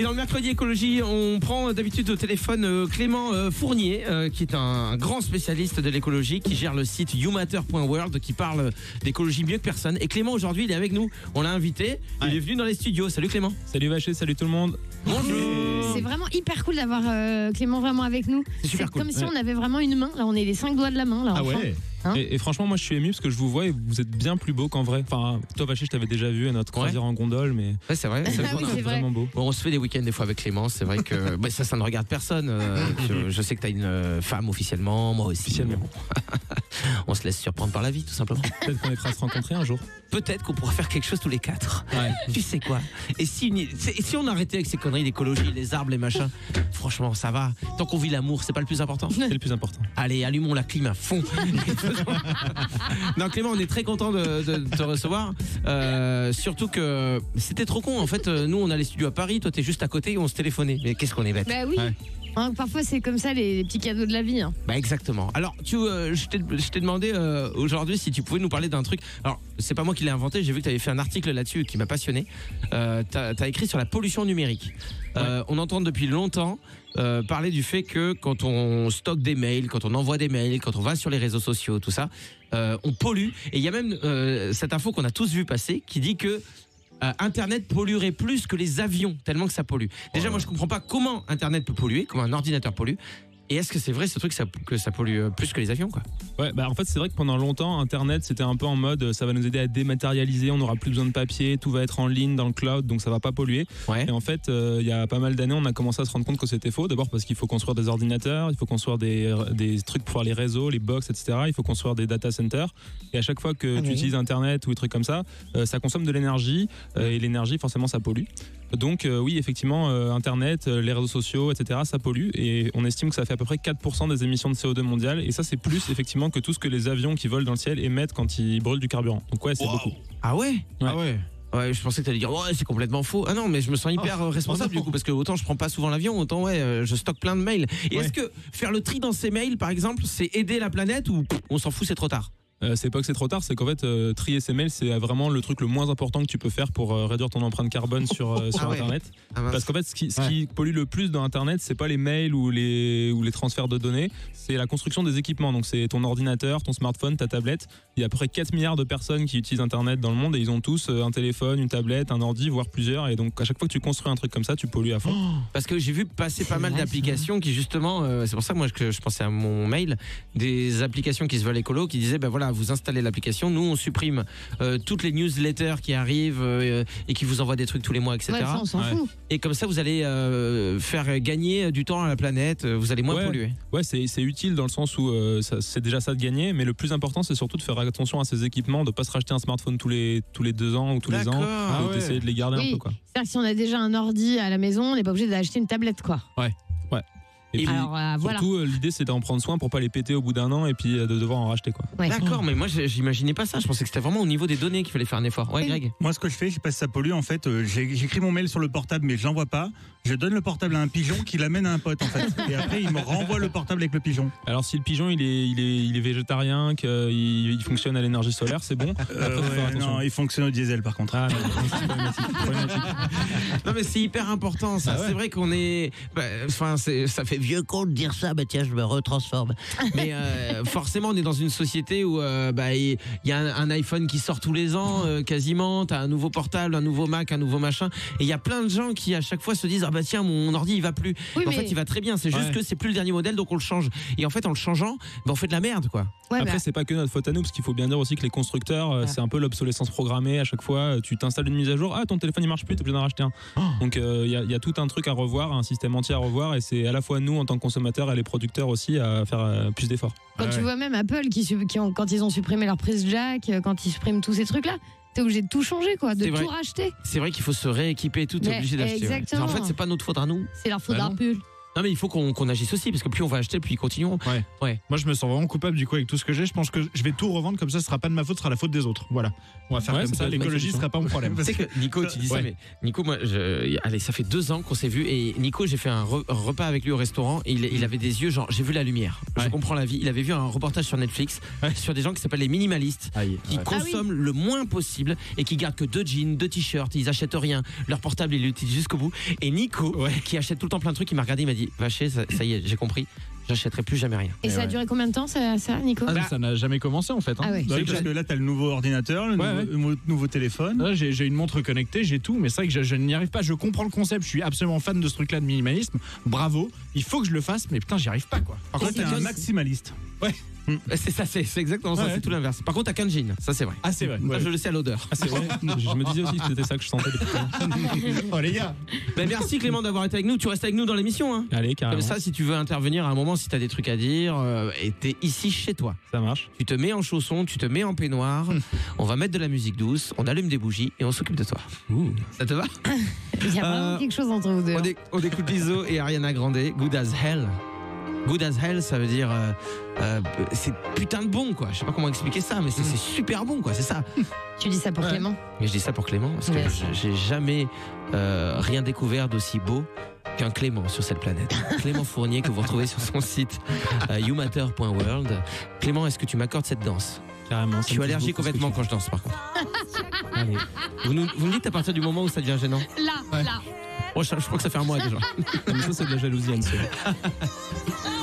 Et dans le mercredi écologie, on prend d'habitude au téléphone euh, Clément euh, Fournier, euh, qui est un grand spécialiste de l'écologie, qui gère le site youmatter.world, qui parle d'écologie mieux que personne. Et Clément aujourd'hui, il est avec nous. On l'a invité. Il est venu dans les studios. Salut Clément. Salut Vaché, salut tout le monde. Bonjour. C'est vraiment hyper cool d'avoir Clément vraiment avec nous. C'est super cool. comme si on avait vraiment une main. Là, on est les cinq doigts de la main. Là, enfin. Hein et, et franchement, moi je suis ému parce que je vous vois et vous êtes bien plus beau qu'en vrai. Enfin, toi Vaché, je t'avais déjà vu à notre croisière en gondole, mais Ouais, c'est vrai. c'est vrai Ah oui, c'est vrai. vraiment beau. Bon, on se fait des week-ends des fois avec Clément. C'est vrai que bah, ça, ça ne regarde personne. Euh, je, je sais que tu as une euh, femme officiellement, moi aussi. Officiellement. on se laisse surprendre par la vie, tout simplement. Peut-être qu'on ira se rencontrer un jour. Peut-être qu'on pourra faire quelque chose tous les quatre. Ouais. Tu sais quoi? Et si, une- et si on arrêtait avec ces conneries d'écologie, les arbres, les machins Franchement, ça va. Tant qu'on vit l'amour, c'est pas le plus important C'est le plus important. Allez, allumons la clim à fond. non, Clément, on est très content de, de te recevoir. Euh, surtout que c'était trop con. En fait, euh, nous, on a les studios à Paris. Toi, t'es juste à côté et on se téléphonait. Mais qu'est-ce qu'on est bête. Bah oui. Ouais. Hein, parfois, c'est comme ça les, les petits cadeaux de la vie. hein. Bah exactement. Alors, tu, euh, je t'ai demandé euh, aujourd'hui si tu pouvais nous parler d'un truc. Alors, c'est pas moi qui l'ai inventé. J'ai vu que tu avais fait un article là-dessus qui m'a passionné. Euh, t'as as écrit sur la pollution numérique. Euh, on entend depuis longtemps euh, parler du fait que quand on stocke des mails, quand on envoie des mails, quand on va sur les réseaux sociaux, tout ça, euh, on pollue. Et il y a même euh, cette info qu'on a tous vu passer qui dit que euh, Internet polluerait plus que les avions, tellement que ça pollue. Déjà, moi, je comprends pas comment Internet peut polluer, comment un ordinateur pollue. Et est-ce que c'est vrai ce truc ça- que ça pollue euh, plus que les avions quoi? Ouais, bah en fait, c'est vrai que pendant longtemps, Internet, c'était un peu en mode euh, ça va nous aider à dématérialiser, on n'aura plus besoin de papier, tout va être en ligne dans le cloud, donc ça va pas polluer. Ouais. Et en fait, euh, il y a pas mal d'années, on a commencé à se rendre compte que c'était faux. D'abord parce qu'il faut construire des ordinateurs, il faut construire des, des trucs pour faire les réseaux, les box, etc. Il faut construire des data centers. Et à chaque fois que Ah tu oui. utilises Internet ou des trucs comme ça, euh, ça consomme de l'énergie. euh, et l'énergie, forcément, ça pollue. Donc euh, oui, effectivement, euh, Internet, euh, les réseaux sociaux, etc., ça pollue. Et on estime que ça fait à peu près 4% des émissions de CO2 mondiales. Et ça, c'est plus effectivement que tout ce que les avions qui volent dans le ciel émettent quand ils brûlent du carburant. Donc ouais, c'est beaucoup. Ah ouais? Ouais. Ah ouais. Ouais, je pensais que t'allais dire ouais c'est complètement faux. Ah non mais je me sens hyper euh, responsable du coup parce que autant je prends pas souvent l'avion autant ouais euh, je stocke plein de mails. Et Ouais. est-ce que faire le tri dans ces mails par exemple c'est aider la planète ou on s'en fout c'est trop tard? Euh, c'est pas que c'est trop tard, c'est qu'en fait, euh, trier ses mails, c'est vraiment le truc le moins important que tu peux faire pour euh, réduire ton empreinte carbone sur, euh, sur Ah ouais. Internet. Ah. Parce qu'en fait, ce qui, ce qui pollue le plus dans Internet, c'est pas les mails ou les, ou les transferts de données, c'est la construction des équipements. Donc, c'est ton ordinateur, ton smartphone, ta tablette. Il y a à peu près 4 milliards de personnes qui utilisent Internet dans le monde et ils ont tous euh, un téléphone, une tablette, un ordi, voire plusieurs. Et donc, à chaque fois que tu construis un truc comme ça, tu pollues à fond. Parce que j'ai vu passer pas mal d'applications qui justement, euh, c'est pour ça que moi que je pensais à mon mail, des applications qui se veulent écolo, qui disaient ben voilà vous installez l'application, nous on supprime euh, toutes les newsletters qui arrivent euh, et qui vous envoient des trucs tous les mois etc. Ouais, ça, on s'en Ouais. fout. Et comme ça vous allez euh, faire gagner du temps à la planète, vous allez moins Ouais. polluer. Ouais, c'est c'est utile dans le sens où euh, c'est déjà ça de gagner, mais le plus important, c'est surtout de faire attention à ces équipements, de pas se racheter un smartphone tous les, tous les deux ans ou tous les ans, Ah ouais. d'essayer de les garder un peu. Quoi. C'est-à-dire que si on a déjà un ordi à la maison, on n'est pas obligé d'acheter une tablette, quoi. Et, Et puis, Alors euh, voilà. surtout, euh, l'idée, c'est d'en prendre soin pour pas les péter au bout d'un an et puis euh, de devoir en racheter. Quoi. Ouais. D'accord, mais moi j'imaginais pas ça. Je pensais que c'était vraiment au niveau des données qu'il fallait faire un effort. Ouais, Oui. Greg. Moi, ce que je fais, je sais pas si ça pollue, en fait, j'écris mon mail sur le portable, mais je l'envoie pas. Je donne le portable à un pigeon qui l'amène à un pote, en fait. Et après, il me renvoie le portable avec le pigeon. Alors, si le pigeon il est, il est, il est végétarien, qu'il il fonctionne à l'énergie solaire, c'est bon. Après, Euh, ouais, non, il fonctionne au diesel, par contre. Ah, mais. Non mais c'est hyper important ça. Ah ouais. C'est vrai qu'on est. bah, Enfin, ça fait vieux con de dire ça. Bah tiens, je me retransforme. Mais euh, forcément, on est dans une société où euh, bah, il y a un, un iPhone qui sort tous les ans, euh, quasiment. T'as un nouveau portable, un nouveau Mac, un nouveau machin. Et il y a plein de gens qui à chaque fois se disent ah bah tiens, mon ordi il va plus. Oui, Et en fait, il va très bien. C'est juste Ouais. que c'est plus le dernier modèle, donc on le change. Et en fait, en le changeant, bah, on fait de la merde quoi. Ouais, Après, bah, c'est pas que notre faute à nous, parce qu'il faut bien dire aussi que les constructeurs, euh, Ouais. c'est un peu l'obsolescence programmée. À chaque fois, tu t'installes une mise à jour, ah, ton téléphone il marche plus, t'es obligé d'en racheter un. Oh. Donc, euh, il y, y a tout un truc à revoir, un système entier à revoir, et c'est à la fois nous, en tant que consommateurs, et les producteurs aussi, à faire euh, plus d'efforts. quand Ouais. tu vois même Apple qui, su- qui ont, quand ils ont supprimé leur prise jack, euh, quand ils suppriment tous ces trucs-là, t'es obligé de tout changer, quoi, de vrai. tout racheter. C'est vrai qu'il faut se rééquiper, tout est obligé d'acheter. ouais. En fait, c'est pas notre faute à nous. C'est leur faute Bah d'un non. mais il faut qu'on agisse aussi parce que plus on va acheter, plus ils continueront. Moi, je me sens vraiment coupable du coup avec tout ce que j'ai. Je pense que je vais tout revendre comme ça, ce sera pas de ma faute, ce sera la faute des autres. Voilà. On va faire Ouais, comme ça L'écologie sera pas mon problème. Tu sais que Nico, tu dis ça, Ouais. mais Nico, moi, je- allez, ça fait deux ans qu'on s'est vu et Nico, j'ai fait un, re- un repas avec lui au restaurant. Et il, il avait des yeux, genre, j'ai vu la lumière. Je Ouais. comprends la vie. Il avait vu un reportage sur Netflix Ouais. sur des gens qui s'appellent les minimalistes. Aïe. qui ouais. consomment le moins possible et qui gardent que deux jeans, deux t-shirts, ils achètent rien. Leur portable, ils l'utilisent jusqu'au bout. Et Nico, Ouais. qui achète tout le temps plein de trucs, il m'a regardé, il m'a dit Vacher, ça, ça y est, j'ai compris, j'achèterai plus jamais rien. Et Eh ça a ouais. duré combien de temps, ça, ça Nico Ah, ça n'a jamais commencé en fait. hein. Ah ouais. Bah oui, parce que là, tu as le nouveau ordinateur, le Ouais, nouveau, téléphone. Là, j'ai une montre connectée, j'ai tout, mais c'est vrai que je, je n'y arrive pas. Je comprends le concept, je suis absolument fan de ce truc-là de minimalisme. Bravo, il faut que je le fasse, mais putain, j'y arrive pas quoi. Par contre, c'est t'es un quel- maximaliste. C'est ça, c'est c'est exactement ça, Ouais. c'est tout l'inverse. Par contre, t'as qu'un jean, ça c'est vrai. Ah, c'est vrai. Ça, je le sais à l'odeur. Ah, c'est vrai. je me disais aussi que c'était ça que je sentais depuis à oh les gars, Ben, merci Clément d'avoir été avec nous. Tu restes avec nous dans l'émission. Hein. Allez, Comme carrément. ça, si tu veux intervenir à un moment, si t'as des trucs à dire, euh, et t'es ici chez toi. Ça marche. Tu te mets en chaussons, tu te mets en peignoir, on va mettre de la musique douce, on allume des bougies et on s'occupe de toi. Ça te va? Il y a vraiment Euh, quelque chose entre vous deux. on, é- on écoute Lizzo et Ariana Grande, Good as Hell. Good as Hell, ça veut dire euh, euh, c'est putain de bon quoi. Je sais pas comment expliquer ça, mais c'est c'est super bon quoi. C'est ça. Tu dis ça pour Ouais. Clément Mais je dis ça pour Clément parce que j'ai jamais euh, rien découvert d'aussi beau qu'un Clément sur cette planète. Clément Fournier que vous retrouvez sur son site euh, youmatter.world. Clément, est-ce que tu m'accordes cette danse? Carrément. Je suis allergique aux vêtements quand je danse par contre. Allez. Vous, nous- vous me dites à partir du moment où ça devient gênant Là, là. Je, je crois que ça fait un mois déjà. Mais ça, c'est de la jalousie, Anne.